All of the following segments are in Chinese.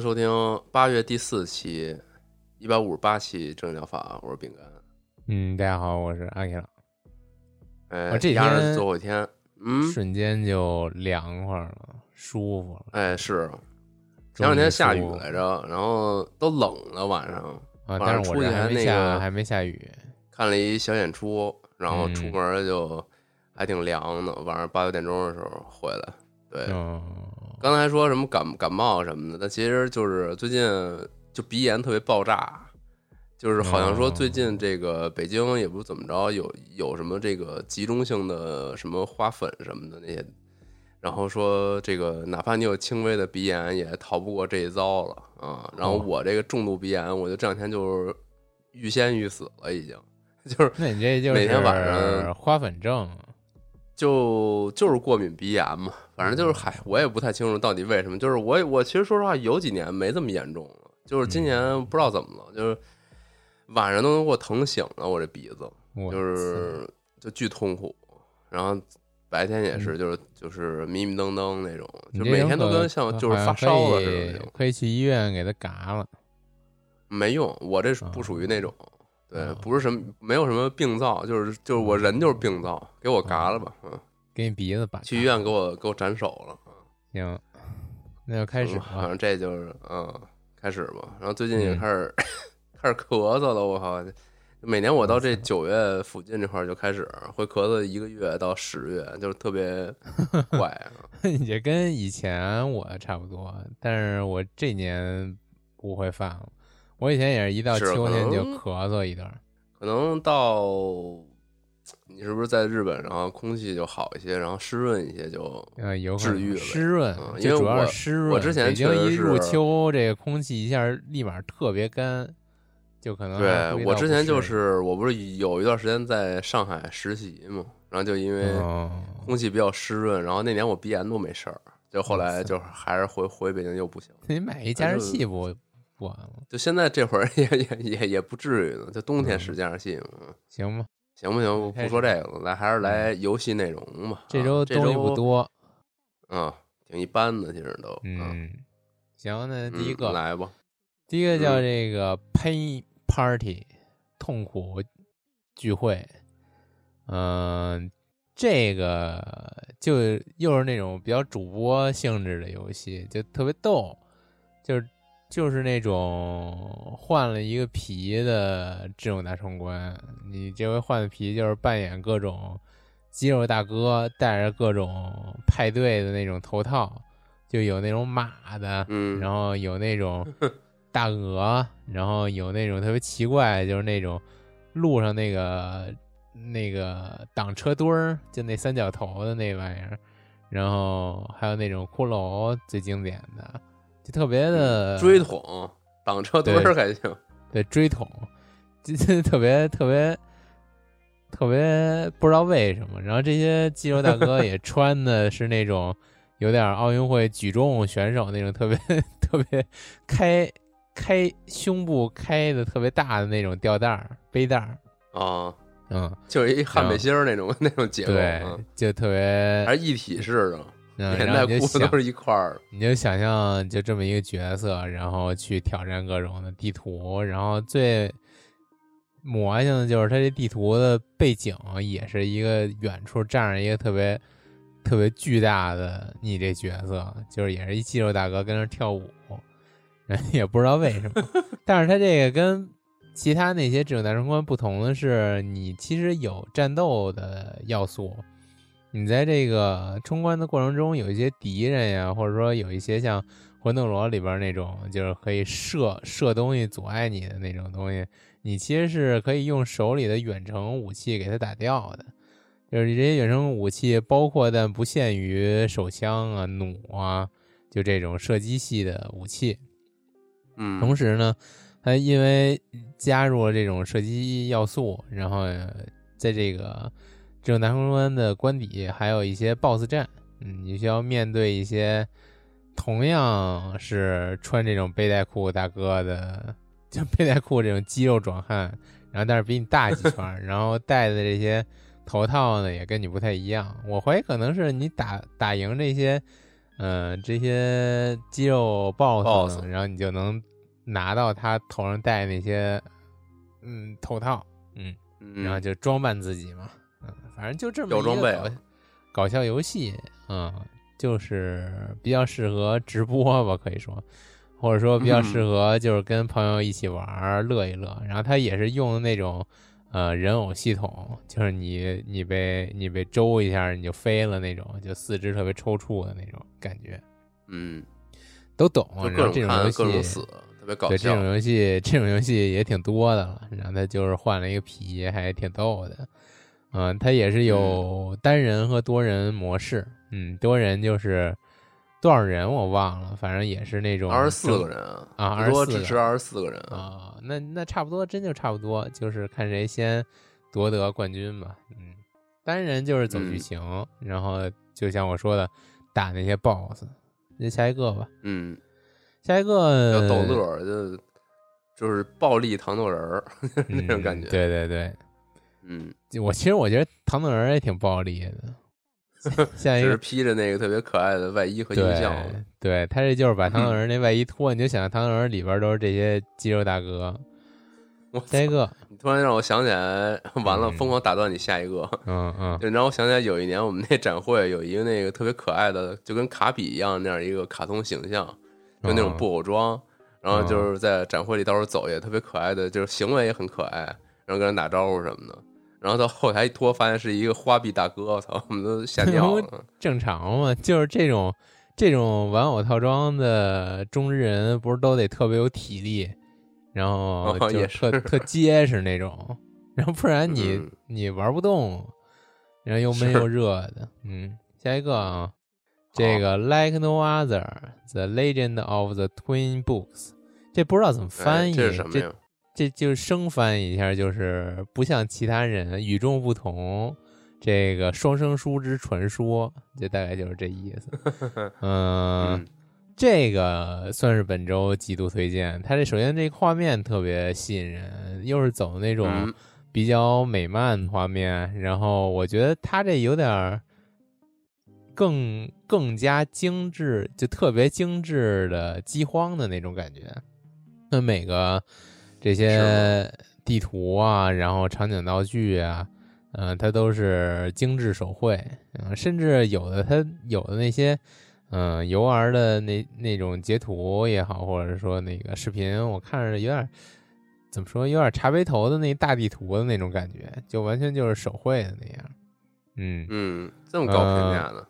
迎收听八月第四期一百五十八期正疗法，我是饼干。嗯，大家好，我是阿 K 老。哎，我这天最后一天，嗯，瞬间就凉快了，舒服了。哎是，前两天下雨来着，然后都冷了，晚上但是我这还还那没下，个还没下雨。看了一小演出，然后出嗯门就还挺凉的，晚上八九点钟的时候回来。对，嗯，刚才说什么感感冒什么的，但其实就是最近就鼻炎特别爆炸，就是好像说最近这个北京也不怎么着，有有什么这个集中性的什么花粉什么的那些，然后说这个哪怕你有轻微的鼻炎，也逃不过这一遭了啊。然后我这个重度鼻炎，我就这两天就是欲仙欲死了，已经就是那你这就是每天晚上花粉症。就就是过敏鼻炎嘛，反正就是嗨，我也不太清楚到底为什么。就是我我其实说实话，有几年没这么严重了，就是今年不知道怎么了，就是晚上都能给我疼醒了，我这鼻子就是就巨痛苦，然后白天也是，就是就是迷迷瞪瞪那种，就每天都跟像就是发烧了似的那种，可以去医院给他嘎了。没用，我这是不属于那种。对哦，不是什么，没有什么病灶，就是就是我人就是病灶，给我嘎了吧，嗯，给你鼻子把去医院给我给我斩首了，行，那就开始反正这就是嗯，开始吧。然后最近也嗯开始、开始咳嗽了，我靠！每年我到这嗯九月附近这块儿就开始会咳嗽一个月到十月，就是特别 怪啊。也跟以前我差不多，但是我这年不会犯了。我以前也是一到秋天就咳嗽一段儿。可能到你是不是在日本，然后空气就好一些，然后湿润一些就呃，有治愈了湿润，嗯因为主要我是湿润。我之前北京一入秋，这个空气一下立马特别干，就可能对我之前就是我不是有一段时间在上海实习嘛，然后就因为哦空气比较湿润，然后那年我鼻炎都没事儿，就后来就还是回回北京又不行，你买一加湿器不不完了？就现在这会儿 也也也也不至于呢，就冬天使加湿器嘛，嗯行吧，行不行？不说这个了，来还是来游戏内容吧。这啊这周东西不，多。嗯，挺一般的，其实都，嗯，行，那嗯，第一个，嗯来吧，第一个叫嗯这个 Pain Party，痛苦聚会。嗯、这个就又是那种比较主播性质的游戏，就特别逗，就是就是那种换了一个皮的智勇大冲关。你这回换的皮就是扮演各种肌肉大哥，戴着各种派对的那种头套，就有那种马的，嗯，然后有那种 大鹅，然后有那种特别奇怪，就是那种路上那个那个挡车墩儿，就那三角头的那玩意儿，然后还有那种骷髅，最经典的，就特别的追桶挡车墩儿还行，对追桶，就就 特别特别特别不知道为什么。然后这些肌肉大哥也穿的是那种有点奥运会举重选手那种特别 特别开开胸部开的特别大的那种吊带儿背带儿，啊，嗯，就是一汉背心儿那种 那种结构，就特别还是一体式的，嗯，连然后你就想带裤子都是一块儿，你就想象就这么一个角色，然后去挑战各种的地图，然后最魔性的就是它这地图的背景也是一个远处站着一个特别特别巨大的你这角色，就是也是一肌肉大哥跟那儿跳舞，人也不知道为什么，但是他这个跟其他那些这种大冲关不同的是，你其实有战斗的要素。你在这个冲关的过程中，有一些敌人呀，或者说有一些像魂斗罗里边那种，就是可以射射东西阻碍你的那种东西，你其实是可以用手里的远程武器给它打掉的。就是这些远程武器，包括但不限于手枪啊、弩啊，就这种射击系的武器。嗯，同时呢，它因为加入了这种射击要素，然后在这个这种南空关的官邸还有一些 BOSS 战，嗯，你需要面对一些同样是穿这种背带裤大哥的，就背带裤这种肌肉壮汉，然后但是比你大几圈，然后戴的这些头套呢也跟你不太一样。我怀疑可能是你打打赢这些，嗯、这些肌肉 BOSS，, 然后你就能拿到他头上戴那些嗯头套，嗯。嗯然后就装扮自己嘛，嗯，反正就这么有一个搞装备啊搞笑游戏，嗯，就是比较适合直播吧，可以说，或者说比较 适合就是跟朋友一起玩儿乐一乐。然后它也是用的那种呃人偶系统，就是你你被你被周一下你就飞了那种，就四肢特别抽搐的那种感觉，嗯，都懂。就然后各种这种游戏对这种。游戏，这种游戏也挺多的了。然后他就是换了一个皮，还挺逗的。嗯，它也是有单人和多人模式。嗯，多人就是多少人我忘了，反正也是那种二十四个人啊，多24支持二十四个人啊。啊、那那差不多，真就差不多，就是看谁先夺得冠军吧。嗯，单人就是走剧嗯情，然后就像我说的，打那些 BOSS。那下一个吧，嗯，下一个要逗乐儿，就就是暴力糖豆人儿 那种感觉。嗯对对对，嗯，我其实我觉得糖豆人儿也挺暴力的，像一就是个披着那个特别可爱的外衣和音对效。对，他这就是把糖豆人儿那外衣脱，你就想糖豆人儿里边都是这些肌肉大哥。我下一个，你突然让我想起来，完了，嗯疯狂打断你下一个。嗯嗯 对，让我想起来有一年我们那展会有一个那个特别可爱的，就跟卡比一样那样一个卡通形象，就那种嗯布偶装，然后就是在展会里到处走也特别可爱的，就是行为也很可爱，然后跟人打招呼什么的。然后到后台一拖，发现是一个花臂大哥，我操，我们都吓尿了。正常嘛，就是这种这种玩偶套装的中之人，不是都得特别有体力，然后就特、是特结实那种，然后不然你、嗯你玩不动，然后又闷又热的。嗯，下一个啊，这个 Like No Other: The Legend of the Twin Books，这不知道怎么翻哎译，这是什么呀？这就是生翻译一下，就是不像其他人与众不同，这个双生书之传说，就大概就是这意思。嗯，嗯这个算是本周极度推荐。它这首先这个画面特别吸引人，又是走那种嗯比较美漫画面，然后我觉得它这有点儿更更加精致，就特别精致的饥荒的那种感觉。那每个这些地图啊，然后场景道具啊，嗯、它都是精致手绘，嗯、甚至有的它有的那些，嗯、游玩的那那种截图也好，或者说那个视频，我看着有点怎么说，有点茶杯头的那大地图的那种感觉，就完全就是手绘的那样。嗯，嗯，这么高评价呢？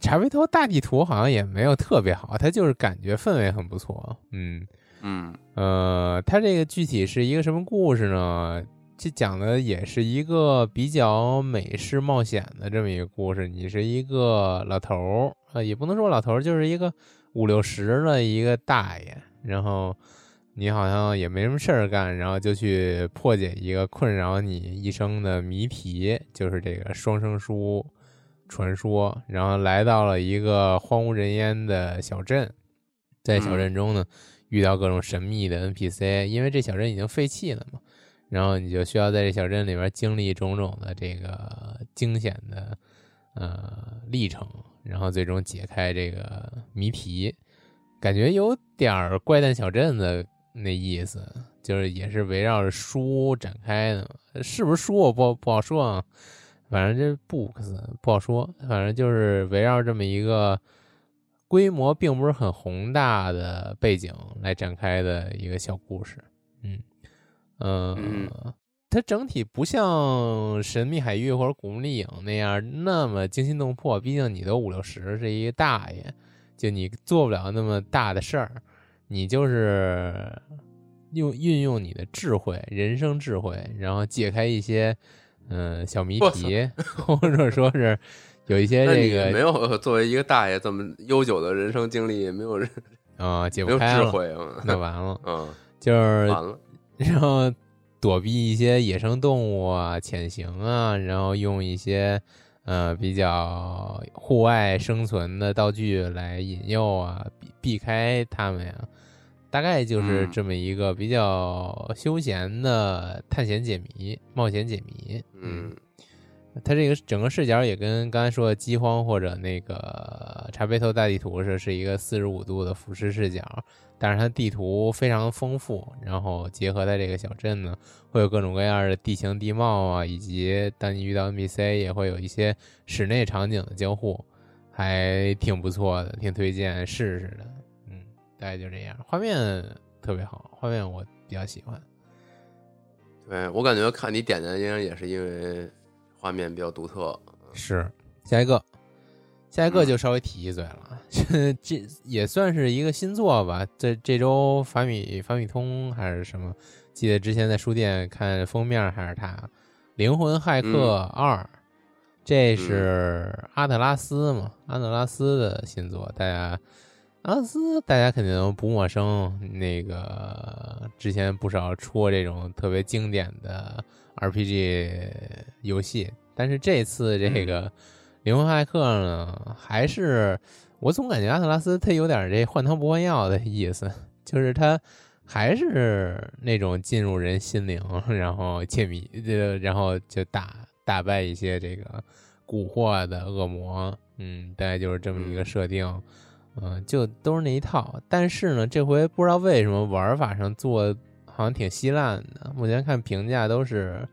茶杯头大地图好像也没有特别好，它就是感觉氛围很不错。嗯，嗯呃，它这个具体是一个什么故事呢？这讲的也是一个比较美式冒险的这么一个故事。你是一个老头儿，呃，也不能说老头儿，就是一个五六十的一个大爷，然后你好像也没什么事儿干，然后就去破解一个困扰你一生的谜题，就是这个双生书传说，然后来到了一个荒无人烟的小镇，在小镇中呢。遇到各种神秘的 NPC，因为这小镇已经废弃了嘛，然后你就需要在这小镇里边经历种种的这个惊险的呃历程，然后最终解开这个谜题，感觉有点儿怪诞小镇的那意思，就是也是围绕着书展开的，是不是书我不不好说啊，反正这 books 不好说，反正就是围绕这么一个。规模并不是很宏大的背景来展开的一个小故事。嗯嗯，它整体不像《神秘海域》或者《古墓丽影》那样那么惊心动魄，毕竟你都五六十，是一个大爷，就你做不了那么大的事儿，你就是用运用你的智慧，人生智慧，然后解开一些嗯小谜题，或者说是。有一些这个没有作为一个大爷这么悠久的人生经历，没有人啊解不开智慧那完了，嗯，就是完了，然后躲避一些野生动物啊、潜行啊，然后用一些呃比较户外生存的道具来引诱啊，避避开他们呀，大概就是这么一个比较休闲的探险解谜、冒险解谜，嗯。它这个整个视角也跟刚才说的饥荒或者那个茶杯头大地图是是一个四十五度的俯视视角，但是它地图非常丰富，然后结合在这个小镇呢，会有各种各样的地形地貌啊，以及当你遇到 NPC 也会有一些室内场景的交互，还挺不错的，挺推荐试试的。嗯，大概就这样，画面特别好，画面我比较喜欢。对我感觉看你点的应该也是因为。画面比较独特，是下一个，下一个就稍微提一嘴了，这也算是一个新作吧。这这周法米法米通还是什么？记得之前在书店看封面还是它，《灵魂骇客二》，这是阿特拉斯嘛？阿特拉斯的新作，大家阿特拉斯大家肯定不陌生，那个之前不少出过这种特别经典的。RPG 游戏，但是这次这个《灵魂骇客》呢，还是我总感觉阿特拉斯他有点这换汤不换药的意思，就是他还是那种进入人心灵，然后窃谜，然后就打打败一些这个蛊惑的恶魔，嗯，大概就是这么一个设定，嗯，就都是那一套。但是呢，这回不知道为什么玩法上做。好像挺稀烂的，目前看评价都是，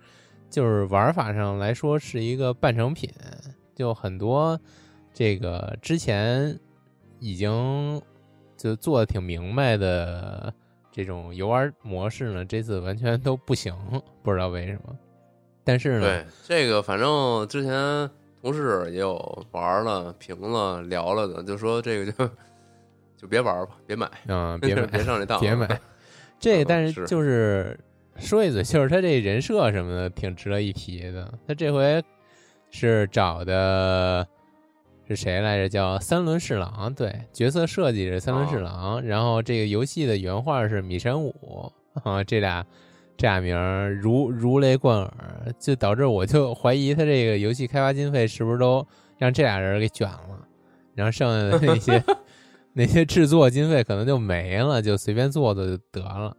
就是玩法上来说是一个半成品，就很多这个之前已经就做的挺明白的这种游玩模式呢，这次完全都不行，不知道为什么。但是呢，对这个反正之前同事也有玩了、评了、聊了的，就说这个就 就别玩吧，别买，嗯，别买别上这当，别买。这，但是就是说一嘴，就是他这人设什么的挺值得一提的。他这回是找的是谁来着？叫三轮侍郎，对，角色设计是三轮侍郎。然后这个游戏的原画是米山武啊，这俩这俩名如如雷贯耳，就导致我就怀疑他这个游戏开发经费是不是都让这俩人给卷了，然后剩下的那些。那些制作经费可能就没了，就随便做做就得了，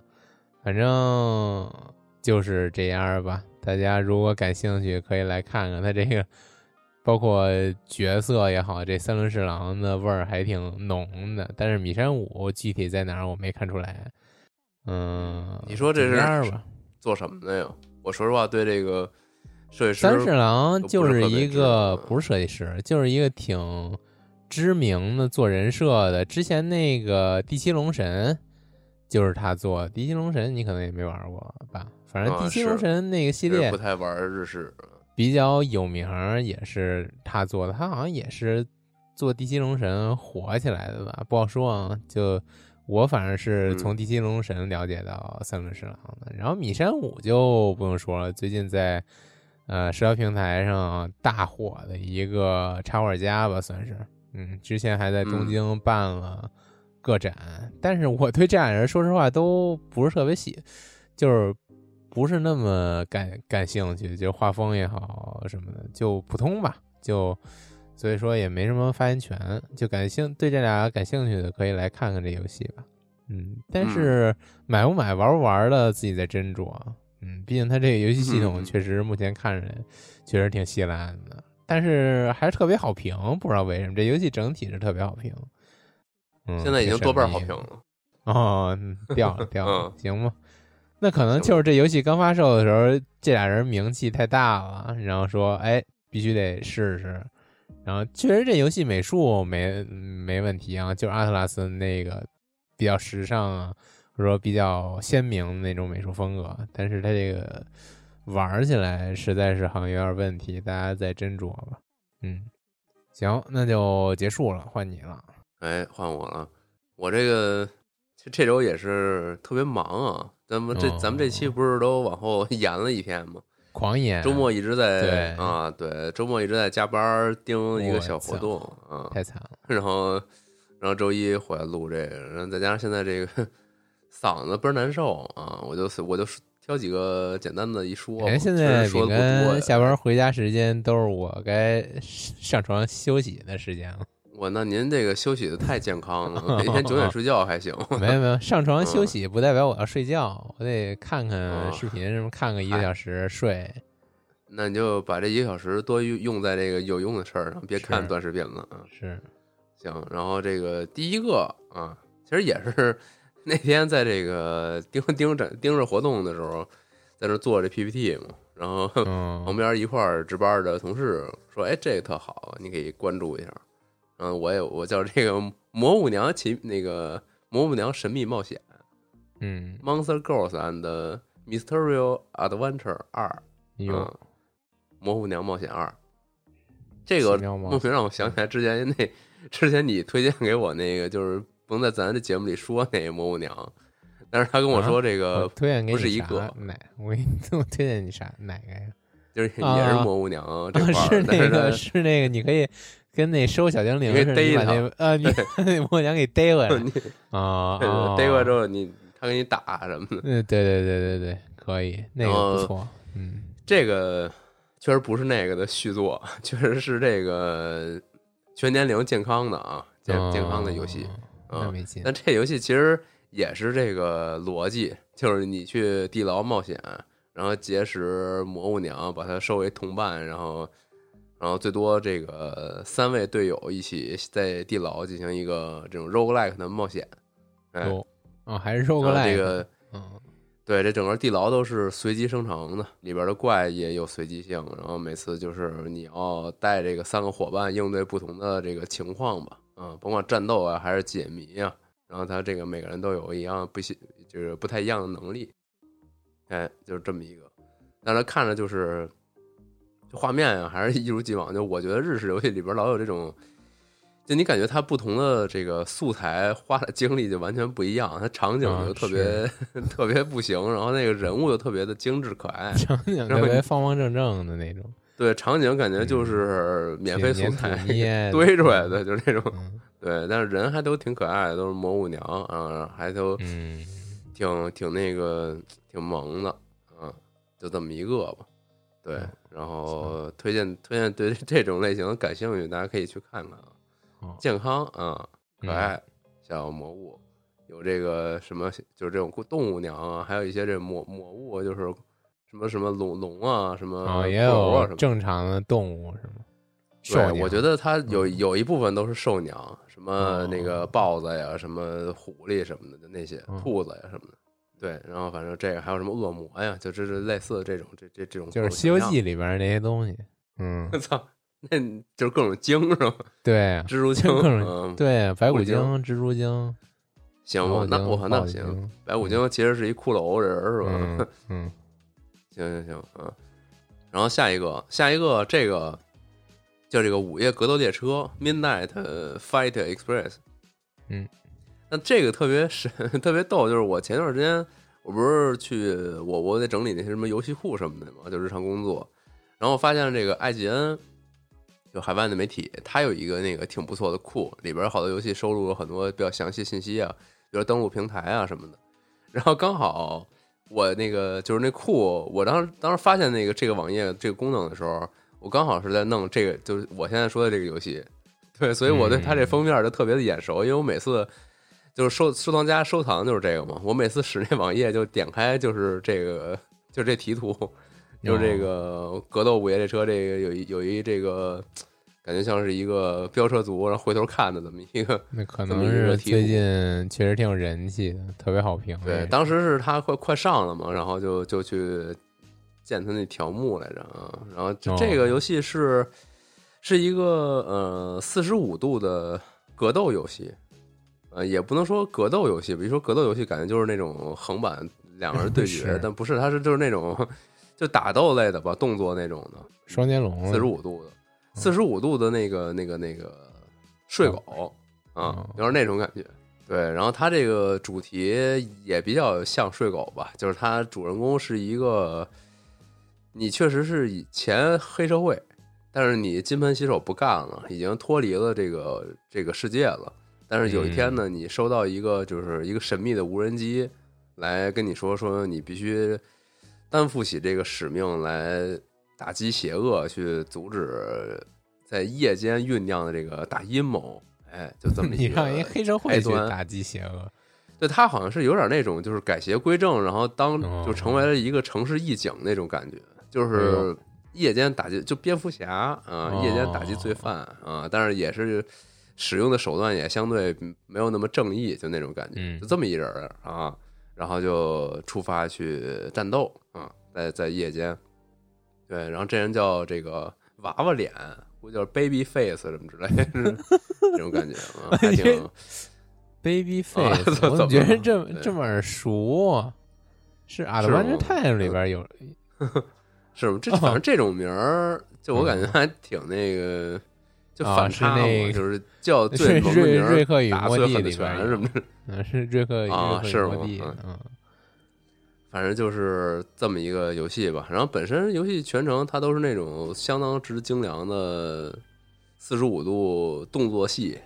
反正就是这样吧。大家如果感兴趣，可以来看看他这个，包括角色也好，这三轮侍郎的味儿还挺浓的。但是米山武具体在哪儿我没看出来。嗯，你说这是吧？做什么的呀？我说实话，对这个设计师三侍郎就是一个不是设计师，就是一个挺。知名的做人设的，之前那个《第七龙神》就是他做的。《第七龙神》你可能也没玩过吧？反正《第七龙神》那个系列不太玩日式，比较有名，也是他做的。他好像也是做《第七龙神》火起来的吧？不好说啊。就我反正是从《第七龙神》了解到三轮侍郎的。然后米山武就不用说了，最近在呃社交平台上大火的一个插画家吧，算是。嗯，之前还在东京办了个展，但是我对这俩人说实话都不是特别喜，就是不是那么感感兴趣，就画风也好什么的，就普通吧，就所以说也没什么发言权，就感兴对这俩感兴趣的可以来看看这游戏吧。嗯，但是买不买玩不玩的自己再斟酌。嗯，毕竟它这个游戏系统确实目前看着确实挺稀烂的。但是还是特别好评，不知道为什么这游戏整体是特别好评。嗯，现在已经多半好评了。哦，掉了 掉了，行吧。那可能就是这游戏刚发售的时候，这俩人名气太大了，然后说，哎，必须得试试，然后确实这游戏美术没没问题啊，就是阿特拉斯那个比较时尚啊，或者说比较鲜明的那种美术风格，但是它这个玩起来实在是好像有点问题，大家再斟酌吧。嗯，行，那就结束了，换你了。哎，换我了，我这个这这周也是特别忙啊。咱们这、哦咱们这期不是都往后延了一天吗？狂延周末一直在对啊，对，周末一直在加班盯一个小活动啊，太惨了，然后然后周一回来录这个，然后再加上现在这个 嗓子倍儿难受啊，我就我就挑几个简单的一说吧，哎，现在实说饼的不多下班回家时间都是我该上床休息的时间了。我那您这个休息的太健康了，每天九点睡觉还行。没有没有，上床休嗯息不代表我要睡觉，我得看看哦视频什么，看个一个小时睡。那你就把这一个小时多用用在这个有用的事儿上，别看短视频了啊。是，行，然后这个第一个啊，其实也是 那天在这个盯盯着盯着活动的时候，在那做这 PPT 嘛，然后嗯。旁边一块儿值班的同事说：“哎，这个特好，你可以关注一下。”嗯我也我叫这个《魔舞娘奇那个《魔舞娘神秘冒险嗯，Monster Girls and Mysterious Adventure 二》有嗯，魔舞娘冒险二，这个莫名让我想起来之前那之前你推荐给我那个，就是不能在咱这节目里说那个魔物娘，但是他跟我说这个推荐给不是一个哪？我给你我推荐你啥哪个呀？就是也啊是魔物娘这块啊，儿，是那个是那个，你可以跟那收小精灵似的，把那呃，你把那魔娘给逮回来 啊，逮回来之后你他给你打什么的，嗯，对对对对对，可以，那个不呃错，嗯，这个确实不是那个的续作，确实是这个全年龄健康的啊，健健康的游戏。哦啊那没劲，但这游戏其实也是这个逻辑，就是你去地牢冒险，然后结识魔物娘，把她收为同伴，然后，然后最多这个三位队友一起在地牢进行一个这种 roguelike 的冒险。哎，有哦，还是 roguelike，这个嗯，对，这整个地牢都是随机生成的，里边的怪也有随机性，然后每次就是你要带这个三个伙伴应对不同的这个情况吧，嗯，甭管战斗啊还是解谜啊，然后他这个每个人都有一样不行，就是不太一样的能力，哎，就是这么一个，但是看着就是，就画面啊还是一如既往，就我觉得日式游戏里边老有这种。就你感觉它不同的这个素材花的精力就完全不一样，它场景啊就特别、特别不行，然后那个人物又特别的精致可爱，场景特别方方正正的那种，对场景感觉就是免费素材 堆出来的，就是那种嗯。对，但是人还都挺可爱的，都是魔物娘啊，还都嗯，挺挺那个挺萌的啊，就这么一个吧。对嗯，然后推荐推荐对这种类型感兴趣，大家可以去看看啊。哦。健康啊，可嗯。爱，小魔物，有这个什么，就是这种动物娘啊，还有一些这魔魔物，就是什么什么龙龙啊，什么哦，也有啊。正常的动物是吗？兽对，我觉得它有嗯有一部分都是兽娘，什么哦那个豹子呀，什么狐狸什么的，就那些嗯兔子呀什么的。对，然后反正这个还有什么恶魔呀，就这是类似这种这这这种就是《西游记》里边那些东西，嗯我，操，那就是各种精是吧？对啊，蜘蛛精，各种嗯，对啊，白骨精精、蜘蛛精，行那我那豹行，白骨精其实是一骷髅人是吧？嗯嗯，行行行，嗯。然后下一个，下一个这个叫这个午夜格斗列车 （Midnight Fight Express）。嗯，那这个特别神，特别逗，就是我前段时间我不是去我我得整理那些什么游戏库什么的嘛，就日常工作，然后发现这个艾吉恩。就海外的媒体，它有一个那个挺不错的库，里边好多游戏收录了很多比较详细信息啊，比如登录平台啊什么的。然后刚好我那个就是那库，我当时当时发现那个这个网页这个功能的时候，我刚好是在弄这个，就是我现在说的这个游戏。对，所以我对它这封面就特别的眼熟，因为我每次就是收收藏夹收藏就是这个嘛，我每次使那网页就点开就是这个，就这题图，就是这个格斗五爷列车这个有一有一这个。感觉像是一个飙车族，然后回头看的这么一个，那可能是最近确实挺有人气的，特别好评。对，当时是他快快上了嘛，然后就就去见他那条目来着啊。然后这个游戏是是一个呃四十五度的格斗游戏，呃，也不能说格斗游戏，比如说格斗游戏，感觉就是那种横版两个人对决，但不是，它是就是那种 就打斗类的吧，动作那种的，双截龙四十五度的，四十五度的那个那个那个睡狗啊嗯，有点那种感觉。对，然后它这个主题也比较像睡狗吧，就是它主人公是一个，你确实是以前黑社会，但是你金盆洗手不干了，已经脱离了这个这个世界了。但是有一天呢，你收到一个就是一个神秘的无人机来跟你说，说你必须担负起这个使命来打击邪恶，去阻止在夜间酝酿的这个大阴谋。哎，就这么 一个让一黑社会去打击邪恶，对他好像是有点那种，就是改邪归正，然后当哦就成为了一个城市义警那种感觉，就是夜间打击，就蝙蝠侠啊，哦夜间打击罪犯啊，但是也是使用的手段也相对没有那么正义，就那种感觉，嗯就这么一人儿啊，然后就出发去战斗啊，在在夜间，对，然后这人叫这个娃娃脸，估计叫 baby face 什么之类的，这种感觉啊，还挺。Baby 啊 Face，怎我怎么觉得这这么耳熟？啊？是《是 Adventure 吗 Time》里边有，是吗？这哦。反正这种名儿，就我感觉还挺那个，就反差嘛，那个就是叫是最萌的瑞名儿，瑞克与打莫蒂的里边有拳什么的，嗯，是瑞克与啊是吗莫蒂，嗯。嗯反正就是这么一个游戏吧。然后本身游戏全程它都是那种相当之精良的四十五度动作戏，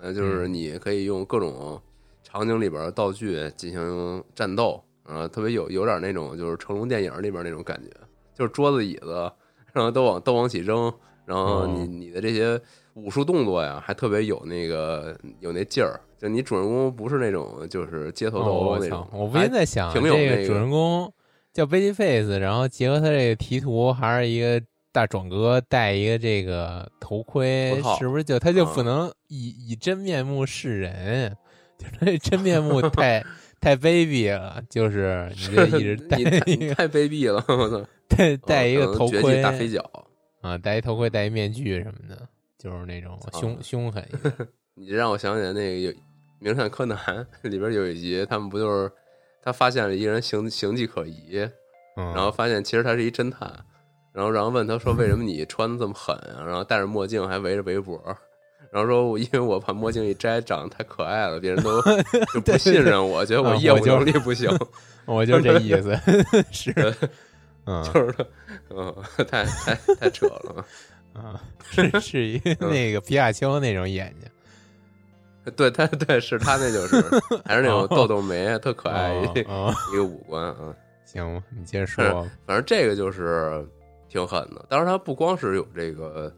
呃，就是嗯你可以用各种场景里边的道具进行战斗，啊，特别有有点那种就是成龙电影里边那种感觉，就是桌子椅子，然后都往都往起扔，然后你哦你的这些武术动作呀，还特别有那个有那劲儿。就你主人公不是那种就是街头斗那种操，，我不还禁在想，挺有这个主人公叫 Baby Face，然后结合他这个题图，还是一个大壮哥戴一个这个头盔是不是就他就不啊能以以真面目示人？就是他这真面目太太卑鄙了，就是你这一直 戴太卑鄙了，我操！戴戴一个头盔大飞脚。啊，戴一头盔，戴一面具什么的，就是那种凶啊凶狠。你这让我想起来那个有《名侦探柯南》里边有一集，他们不就是他发现了一个人形形迹可疑，嗯，然后发现其实他是一侦探，然后然后问他说为什么你穿的这么狠啊？然后戴着墨镜还围着围脖，然后说我因为我把墨镜一摘长得太可爱了，别人都 就不信任我，觉得我业务能力不行，我就这意思，是，嗯 就是他嗯太太太扯了。啊，是是一个嗯那个皮卡丘那种眼睛，对，他对是他那就是还是那种豆豆眉，特可爱一一个五官啊。行，你接着说，反正这个就是挺狠的。当然，他不光是有这个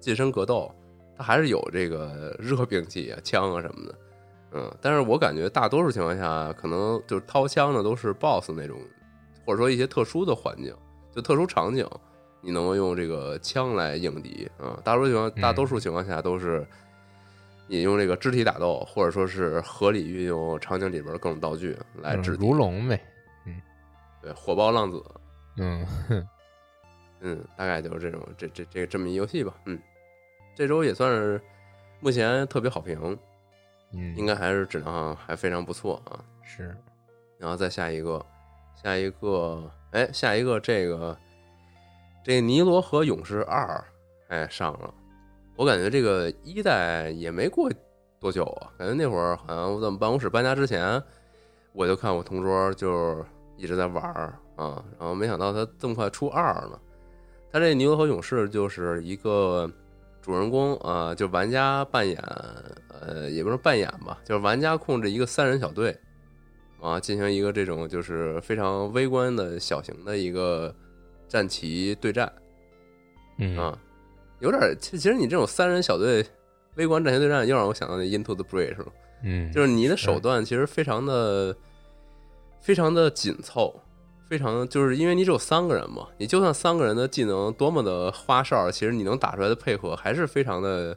近身格斗，他还是有这个热兵器啊、枪啊什么的。嗯，但是我感觉大多数情况下，可能就是掏枪的都是 BOSS 那种，或者说一些特殊的环境，就特殊场景，你能够用这个枪来应敌啊。大多数情况，嗯大多数情况下都是你用这个肢体打斗，或者说是合理运用场景里边的各种道具来嗯制敌如。龙呗，嗯对，火爆浪子，嗯，嗯，大概就是这种这这这这么一游戏吧。嗯，这周也算是目前特别好评，嗯，应该还是质量还非常不错啊。是，然后再下一个，下一个，哎，下一个这个这《尼罗河勇士二》哎上了，我感觉这个一代也没过多久啊，感觉那会儿好像我在我们办公室搬家之前，我就看我同桌就一直在玩儿啊，然后没想到他这么快出二了。他这《尼罗河勇士》就是一个主人公啊、就玩家扮演，呃，也不是扮演吧，就是玩家控制一个三人小队，啊，进行一个这种就是非常微观的小型的一个战旗对战嗯啊，有点儿其其实你这种三人小队微观战旗对战，又让我想到那 Into the Bridge 了，嗯，就是你的手段其实非常的非常的紧凑，非常就是因为你只有三个人嘛，你就算三个人的技能多么的花哨，其实你能打出来的配合还是非常的。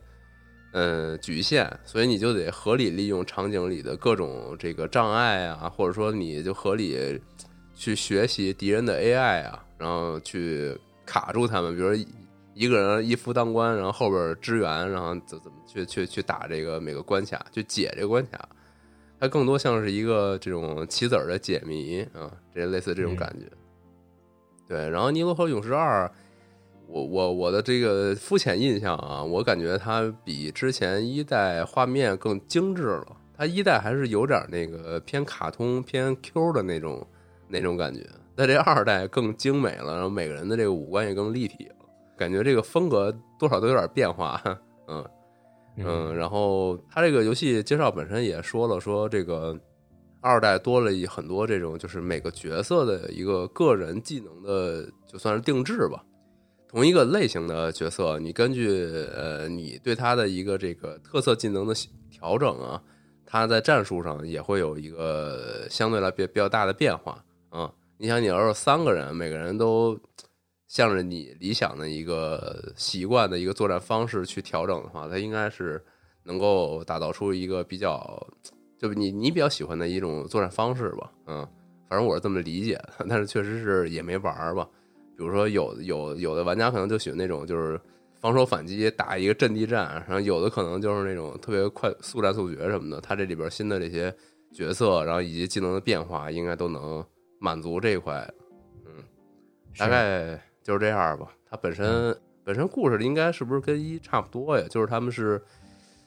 呃，局限，所以你就得合理利用场景里的各种这个障碍啊，或者说你就合理去学习敌人的 AI 啊，然后去卡住他们，比如说一个人一夫当关，然后后边支援，然后怎怎么去去去打这个每个关卡，去解这个关卡。它更多像是一个这种棋子儿的解谜啊，这类似这种感觉。对，然后《尼罗河勇士二》，我我我的这个肤浅印象啊，我感觉它比之前一代画面更精致了。它一代还是有点那个偏卡通、偏 Q 的那种那种感觉，但这二代更精美了，然后每个人的这个五官也更立体了，感觉这个风格多少都有点变化。嗯嗯，然后它这个游戏介绍本身也说了，说这个二代多了很多这种就是每个角色的一个个人技能的，就算是定制吧。同一个类型的角色，你根据呃你对他的一个这个特色技能的调整啊。他在战术上也会有一个相对来比比较大的变化啊！你想，你要是三个人，每个人都向着你理想的一个习惯的一个作战方式去调整的话，他应该是能够打造出一个比较，就你你比较喜欢的一种作战方式吧？嗯，反正我是这么理解的，但是确实是也没玩儿吧。比如说，有有有的玩家可能就喜欢那种就是。防守反击打一个阵地战，然后有的可能就是那种特别快速战速决什么的。它这里边新的这些角色，然后以及技能的变化，应该都能满足这一块。嗯，大概就是这样吧。它本身本身故事应该是不是跟一差不多呀？就是他们是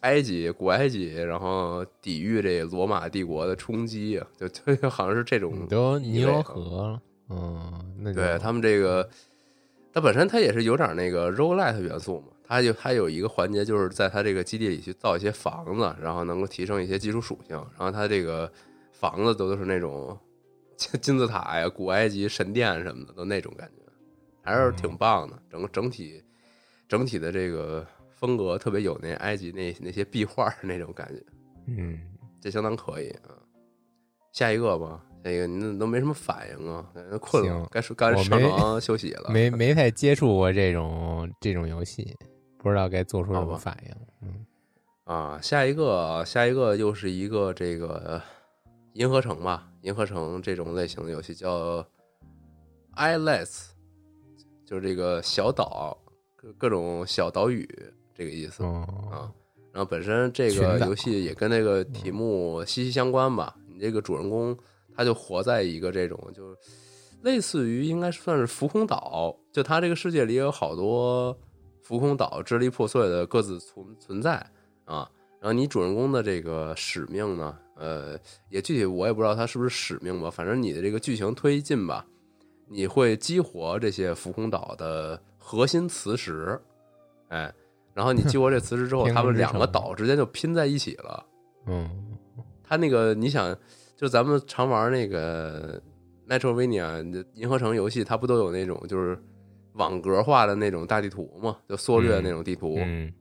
埃及古埃及，然后抵御这罗马帝国的冲击啊，就就好像是这种。都尼罗河了，嗯，那对他们这个。它本身它也是有点那个 roguelite 元素嘛，它就它有一个环节，就是在它这个基地里去造一些房子，然后能够提升一些技术属性，然后它这个房子都都是那种金字塔呀、古埃及神殿什么的，都那种感觉，还是挺棒的。整个整体整体的这个风格特别有那埃及那那些壁画那种感觉，嗯，这相当可以啊。下一个吧。那个你都没什么反应啊？困了，该睡该上床休息了。没 没太接触过这种这种游戏，不知道该做出什么反应。嗯啊，下一个下一个又是一个这个银河城吧？银河城这种类型的游戏叫 Islands，就是这个小岛各各种小岛屿这个意思啊。然后本身这个游戏也跟那个题目息息相关吧？你这个主人公。他就活在一个这种，就类似于应该算是浮空岛，就他这个世界里有好多浮空岛支离破碎的各自存存在啊。然后你主人公的这个使命呢，呃，也具体我也不知道他是不是使命吧。反正你的这个剧情推进吧，你会激活这些浮空岛的核心磁石，哎，然后你激活这磁石之后，他们两个岛之间就拼在一起了。嗯，他那个你想。就咱们常玩那个《Metrovania》银河城游戏，它不都有那种就是网格化的那种大地图嘛？就缩略那种地图。嗯。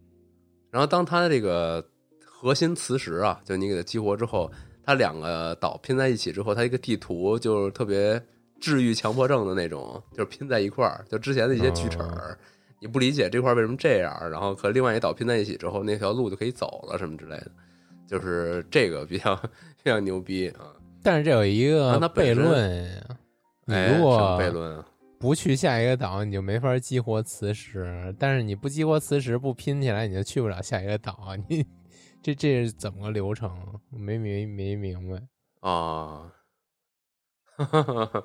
然后，当它的这个核心磁石啊，就你给它激活之后，它两个岛拼在一起之后，它一个地图就是特别治愈强迫症的那种，就是拼在一块儿。就之前的一些锯齿儿，你不理解这块为什么这样，然后和另外一岛拼在一起之后，那条路就可以走了什么之类的。就是这个比较 比较牛逼啊！但是这有一个悖论，你如果悖论不去下一个岛，你就没法激活磁石；但是你不激活磁石，不拼起来，你就去不了下一个岛。你这这是怎么个流程？没没没明白啊！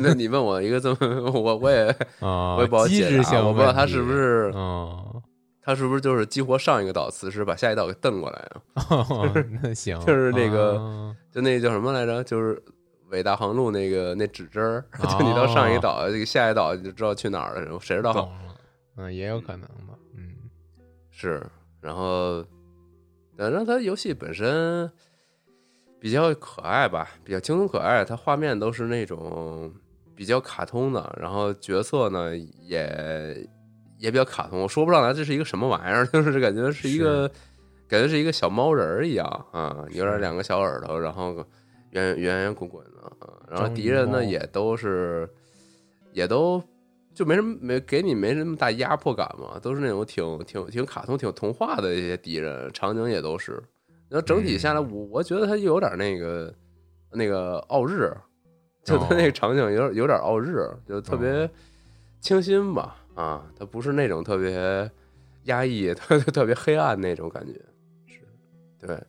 那你问我一个这么，我我也啊我也不好解释，我不知道他是不是嗯。他是不是就是激活上一个岛磁石，把下一岛给蹬过来啊？那行，就是那个，就那叫什么来着？就是伟大航路那个那指针儿，就你到上一岛，这个下一岛你就知道去哪儿了。谁知道？嗯，也有可能吧。嗯，是。然后，反正它游戏本身比较可爱吧，比较轻松可爱。它画面都是那种比较卡通的，然后角色呢也。也比较卡通，我说不上来这是一个什么玩意儿，就是感觉是一个，感觉是一个小猫人儿一样啊，有点两个小耳朵，然后圆圆圆滚滚的啊，然后敌人呢也都是，也都就没什么没给你没什么大压迫感嘛，都是那种挺挺挺卡通、挺童话的一些敌人，场景也都是，然后整体下来，我我觉得它有点那个那个奥日，就它那个场景有点有点奥日，就特别清新吧。啊，它不是那种特别压抑、特特别黑暗那种感觉，是对。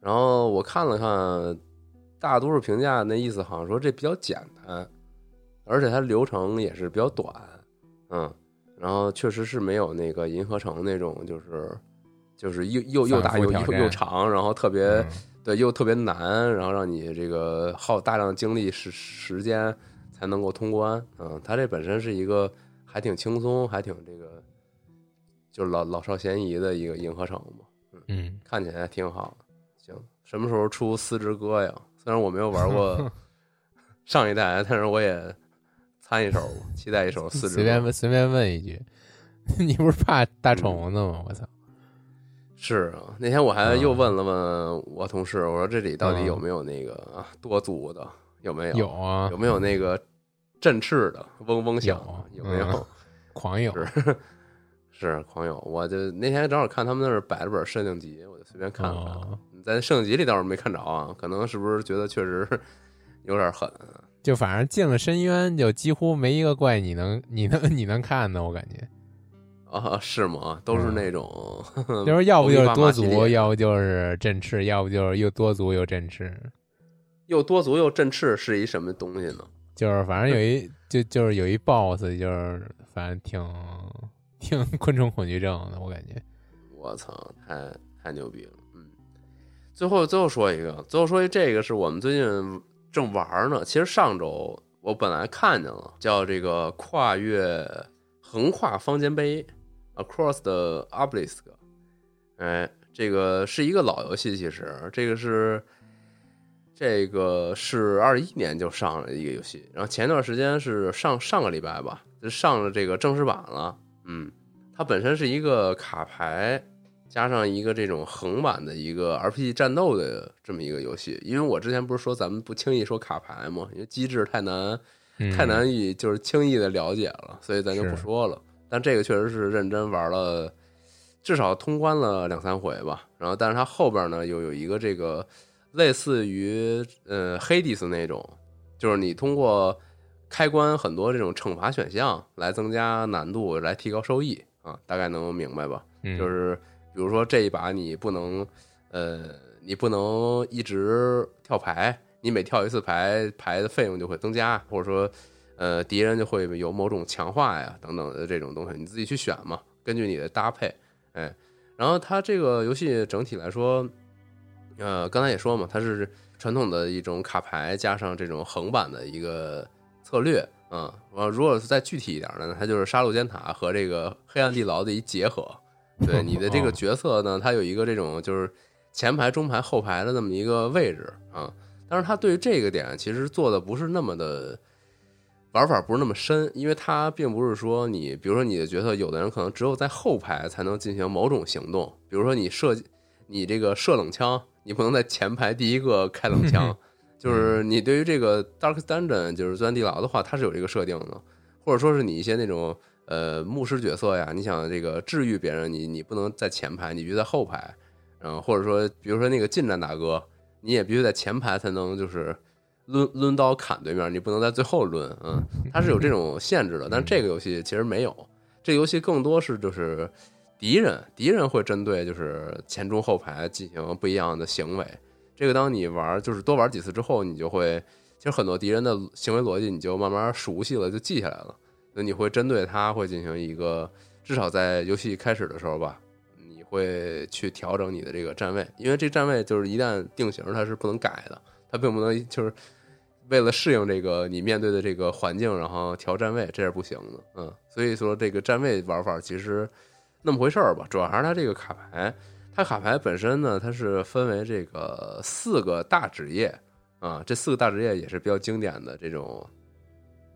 然后我看了看，大多数评价那意思好像说这比较简单，而且它流程也是比较短，嗯，然后确实是没有那个银河城那种就是就是又又又大又又又长，然后特别。对，又特别难，然后让你这个耗大量精力时时间才能够通关。嗯，它这本身是一个还挺轻松，还挺这个，就是老老少咸宜的一个银河城嘛。嗯，看起来挺好。行，什么时候出四之歌呀？虽然我没有玩过 上一代，但是我也参一手，期待一手四之。随便问随便问一句，你不是怕大宠物呢吗？我操！是啊，那天我还又问了问我同事，我说这里到底有没有那个啊多足的？有没有？有啊，有没有那个振翅的嗡嗡响？有没有？狂有是是狂有，我就那天正好看他们那儿摆了本设定集，我就随便看了看。在设定集里倒是没看着啊，可能是不是觉得确实有点狠？就反正进了深渊，就几乎没一个怪你能你能你能看的，我感觉。啊，是吗？都是那种，就是要不就是多足，要不就是振翅，要不就是又多足又振翅。又多足又振翅是一什么东西呢？就是反正有一 就就是有一 boss，就是反正挺挺 昆虫恐惧症的，我感觉。我操，太太牛逼了！嗯，最后最后说一个，最后说一这个是我们最近正玩呢。其实上周我本来看见了，叫这个跨越横跨方尖碑。Across the Obelisk，哎，这个是一个老游戏，其实这个是这个是二一年就上了一个游戏，然后前段时间是上上个礼拜吧，就上了这个正式版了。嗯，它本身是一个卡牌加上一个这种横版的一个 RPG 战斗的这么一个游戏。因为我之前不是说咱们不轻易说卡牌嘛，因为机制太难，太难以就是轻易的了解了，所以咱就不说了。但这个确实是认真玩了，至少通关了两三回吧。然后，但是它后边呢又有一个这个类似于呃黑迪斯那种，就是你通过开关很多这种惩罚选项来增加难度，来提高收益啊，大概能明白吧？就是比如说这一把你不能呃你不能一直跳牌，你每跳一次牌牌的费用就会增加，或者说。呃，敌人就会有某种强化呀，等等的这种东西，你自己去选嘛，根据你的搭配，哎，然后它这个游戏整体来说，呃，刚才也说嘛，它是传统的一种卡牌加上这种横版的一个策略，嗯，呃，如果是再具体一点呢，它就是杀戮尖塔和这个黑暗地牢的一结合，对 你的这个角色呢，它有一个这种就是前排、中排、后排的那么一个位置啊，但是它对于这个点其实做的不是那么的。玩法不是那么深，因为它并不是说你，比如说你的角色，有的人可能只有在后排才能进行某种行动，比如说你射，你这个射冷枪，你不能在前排第一个开冷 枪，就是你对于这个 Dark Dungeon 就是钻地牢的话，它是有这个设定的，或者说是你一些那种呃牧师角色呀，你想这个治愈别人，你你不能在前排，你必须在后排，嗯，或者说比如说那个近战大哥，你也必须在前排才能就是。抡抡刀砍对面，你不能在最后抡，嗯，它是有这种限制的。但这个游戏其实没有，这个游戏更多是就是敌人，敌人会针对就是前中后排进行不一样的行为。这个当你玩就是多玩几次之后，你就会其实很多敌人的行为逻辑你就慢慢熟悉了，就记下来了。那你会针对他会进行一个，至少在游戏开始的时候吧，你会去调整你的这个站位，因为这站位就是一旦定型，它是不能改的，它并不能就是。为了适应这个你面对的这个环境，然后调站位，这是不行的。嗯，所以说这个站位玩法其实那么回事儿吧，主要还是它这个卡牌。它卡牌本身呢，它是分为这个四个大职业啊，这四个大职业也是比较经典的这种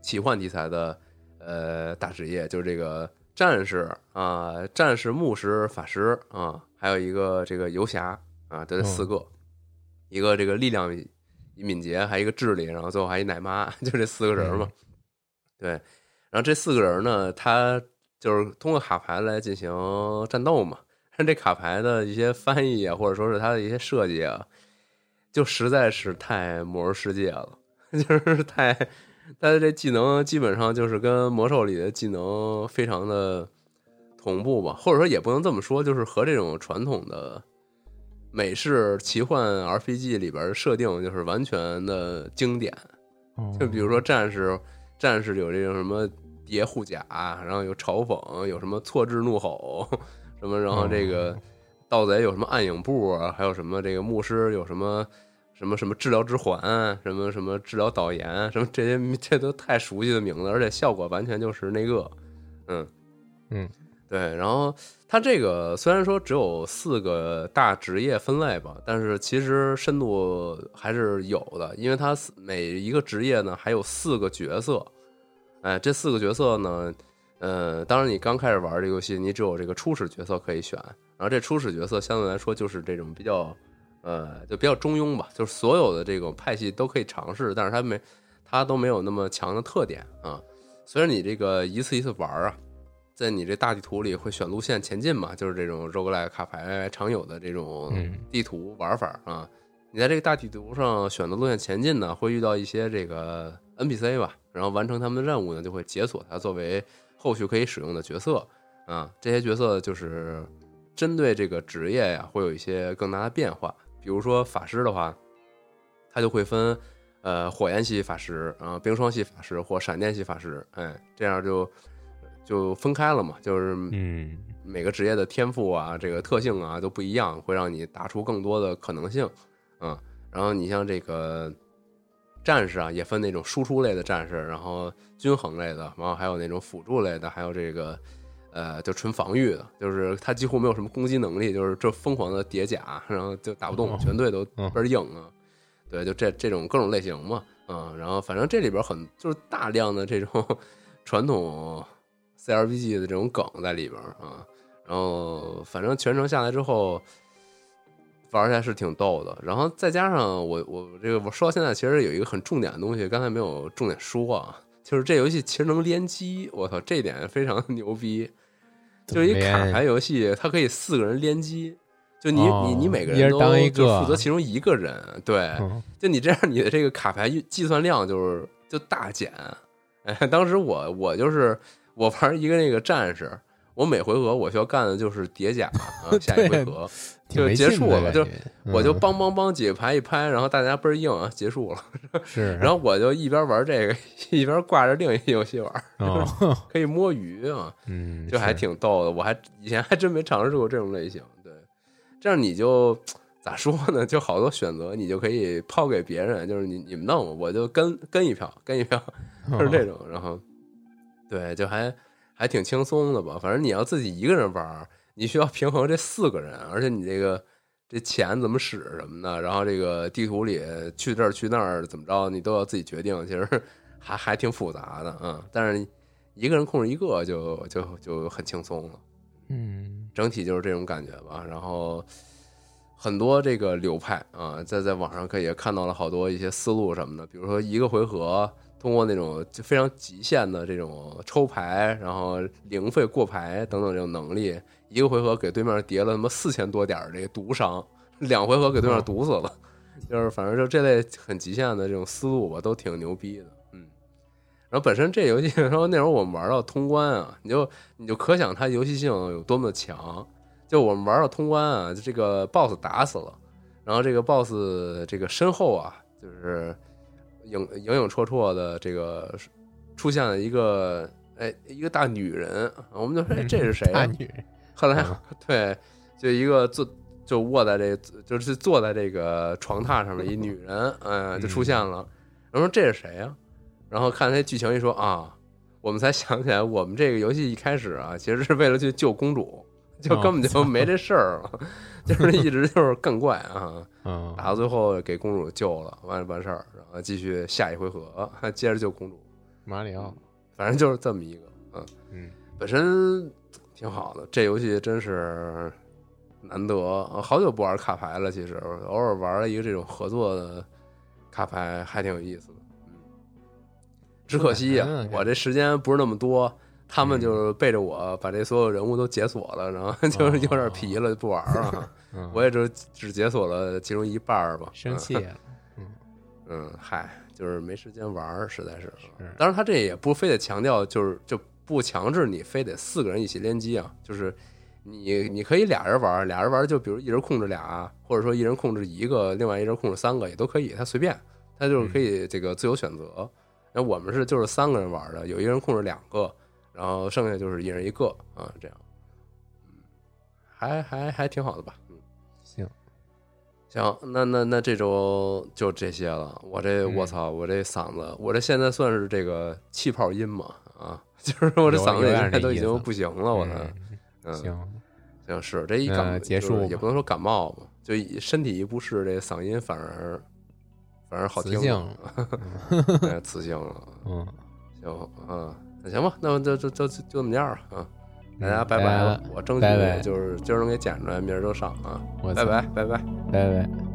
奇幻题材的呃大职业，就是这个战士啊、战士、牧师、法师啊，还有一个这个游侠啊，这四个，一个这个力量。一敏捷，还一个智力，然后最后还一奶妈，就这四个人嘛。对，然后这四个人呢，他就是通过卡牌来进行战斗嘛。但这卡牌的一些翻译啊，或者说是它的一些设计啊，就实在是太魔兽世界了，就是太它的这技能基本上就是跟魔兽里的技能非常的同步吧，或者说也不能这么说，就是和这种传统的美式奇幻 RPG 里边的设定就是完全的经典。就比如说战士，战士有这种什么叠护甲，然后有嘲讽，有什么错置怒吼，什么，然后这个盗贼有什么暗影步啊，还有什么这个牧师有什么什么什么治疗之环，什么什么治疗导言，什么这些这都太熟悉的名字，而且效果完全就是那个，嗯嗯，对，然后它这个虽然说只有四个大职业分类吧，但是其实深度还是有的，因为它每一个职业呢还有四个角色，哎，这四个角色呢，呃，当然你刚开始玩这游戏，你只有这个初始角色可以选，然后这初始角色相对来说就是这种比较，呃，就比较中庸吧，就是所有的这种派系都可以尝试，但是它没，它都没有那么强的特点啊。虽然你这个一次一次玩啊。在你这大地图里会选路线前进嘛？就是这种 roguelike 卡牌常有的这种地图玩法啊。你在这个大地图上选择路线前进呢，会遇到一些这个 NPC 吧，然后完成他们的任务呢，就会解锁它作为后续可以使用的角色啊。这些角色就是针对这个职业呀，会有一些更大的变化。比如说法师的话，他就会分呃火焰系法师啊、冰霜系法师或闪电系法师，哎，这样就。就分开了嘛，就是嗯，每个职业的天赋啊，这个特性啊都不一样，会让你打出更多的可能性，嗯，然后你像这个战士啊，也分那种输出类的战士，然后均衡类的，然后还有那种辅助类的，还有这个呃，就纯防御的，就是他几乎没有什么攻击能力，就是这疯狂的叠甲，然后就打不动，全队都倍儿硬啊，对，就这这种各种类型嘛，嗯，然后反正这里边很就是大量的这种传统。CRPG 的这种梗在里边啊，然后反正全程下来之后玩起来是挺逗的，然后再加上我我这个我说到现在，其实有一个很重点的东西，刚才没有重点说啊，就是这游戏其实能联机，我操，这点非常牛逼，就是一卡牌游戏，它可以四个人联机，就你你你每个人都就负责其中一个人，对，就你这样，你的这个卡牌计算量就是就大减，哎，当时我我就是。我玩一个那个战士，我每回合我需要干的就是叠甲啊，下一回合就结束了，就我就梆梆梆几个牌一拍，然后大家倍儿硬啊，结束了。是，然后我就一边玩这个，一边挂着另一游戏玩，可以摸鱼啊，嗯，就还挺逗的。我还以前还真没尝试过这种类型，对，这样你就咋说呢？就好多选择，你就可以抛给别人，就是你你们弄，我就跟跟一票，跟一票，就是这种，然后。对，就还还挺轻松的吧。反正你要自己一个人玩，你需要平衡这四个人，而且你这个这钱怎么使什么的，然后这个地图里去这儿去那儿怎么着，你都要自己决定。其实还还挺复杂的啊。但是一个人控制一个就就就很轻松了。嗯，整体就是这种感觉吧。然后很多这个流派啊，在在网上可以看到了好多一些思路什么的，比如说一个回合。通过那种就非常极限的这种抽牌，然后零费过牌等等这种能力，一个回合给对面叠了他妈四千多点这个毒伤，两回合给对面毒死了，就是反正就这类很极限的这种思路吧，都挺牛逼的，嗯。然后本身这游戏，然后那时候我们玩到通关啊，你就你就可想它游戏性有多么的强。就我们玩到通关啊，就这个 BOSS 打死了，然后这个 BOSS 这个身后啊，就是。影影影绰绰的这个出现了一个哎一个大女人，我们就说哎这是谁？大女人。后来 对，就一个坐就卧在这就是坐在这个床榻上的一女人，嗯，就出现了。然后说这是谁呀？然后看那剧情一说啊，我们才想起来，我们这个游戏一开始啊，其实是为了去救公主，就根本就没这事儿了，就是一直就是更怪啊。打到最后给公主救了，完完事儿，然后继续下一回合，接着救公主。马里奥，反正就是这么一个，嗯嗯，本身挺好的。这游戏真是难得，好久不玩卡牌了。其实偶尔玩了一个这种合作的卡牌，还挺有意思的。嗯，只可惜呀，我这时间不是那么多，他们就背着我把这所有人物都解锁了，然后 就是有点皮了，就不玩了。我也就只解锁了其中一半儿吧，生气，嗯，嗯，嗨，就是没时间玩，实在是。是。当然，他这也不非得强调，就是就不强制你非得四个人一起联机啊，就是你你可以俩人玩儿，俩人玩儿就比如一人控制俩，或者说一人控制一个，另外一人控制三个也都可以，他随便，他就是可以这个自由选择。那我们是就是三个人玩的，有一人控制两个，然后剩下就是一人一个啊，这样，嗯，还还还挺好的吧，嗯。行，行，那那那这周就这些了。我这嗯。我操，我这嗓子，我这现在算是这个气泡音嘛啊，就是我这嗓子现在都已经不行了，我操，嗯嗯，行，行是这一那感结束也不能说感冒嘛，就身体一不适，这嗓音反而反而好听磁性，哎磁性了。嗯，行啊，那行吧，那么就就就就就这么样了啊，大家嗯拜拜了我争取就是今儿能给剪出来，明儿就上啊，拜拜拜。拜拜。拜